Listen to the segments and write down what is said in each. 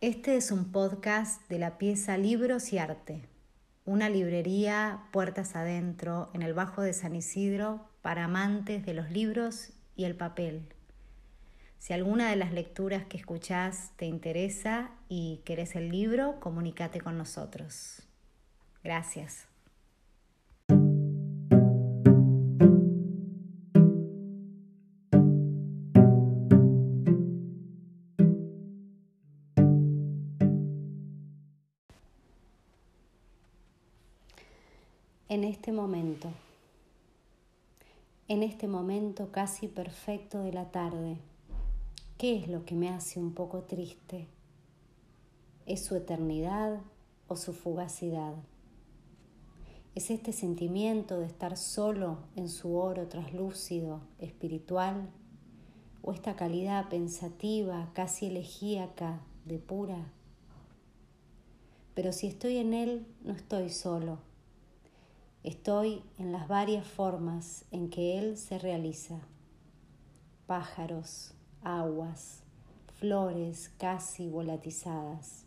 Este es un podcast de la pieza Libros y Arte, una librería puertas adentro en el Bajo de San Isidro para amantes de los libros y el papel. Si alguna de las lecturas que escuchás te interesa y querés el libro, comunícate con nosotros. Gracias. En este momento, en este momento casi perfecto de la tarde, ¿qué es lo que me hace un poco triste? ¿Es su eternidad o su fugacidad? ¿Es este sentimiento de estar solo en su oro traslúcido, espiritual? ¿O esta calidad pensativa, casi elegíaca, de pura? Pero si estoy en él, no estoy solo Estoy en las varias formas en que Él se realiza. Pájaros, aguas, flores casi volatizadas.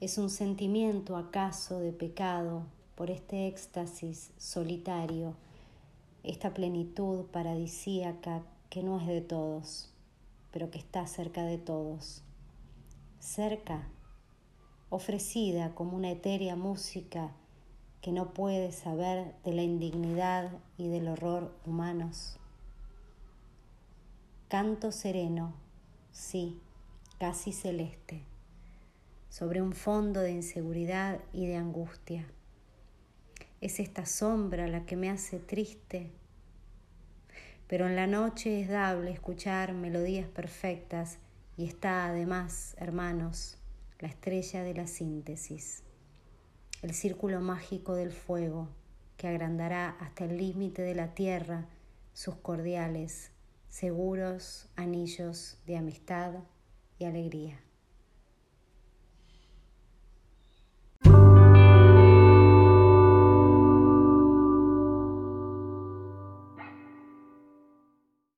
Es un sentimiento acaso de pecado por este éxtasis solitario, esta plenitud paradisíaca que no es de todos, pero que está cerca de todos. Cerca, ofrecida como una etérea música que no puede saber de la indignidad y del horror humanos. Canto sereno, sí, casi celeste, sobre un fondo de inseguridad y de angustia. Es esta sombra la que me hace triste, pero en la noche es dable escuchar melodías perfectas y está además, hermanos, la estrella de la síntesis el círculo mágico del fuego que agrandará hasta el límite de la tierra sus cordiales, seguros anillos de amistad y alegría.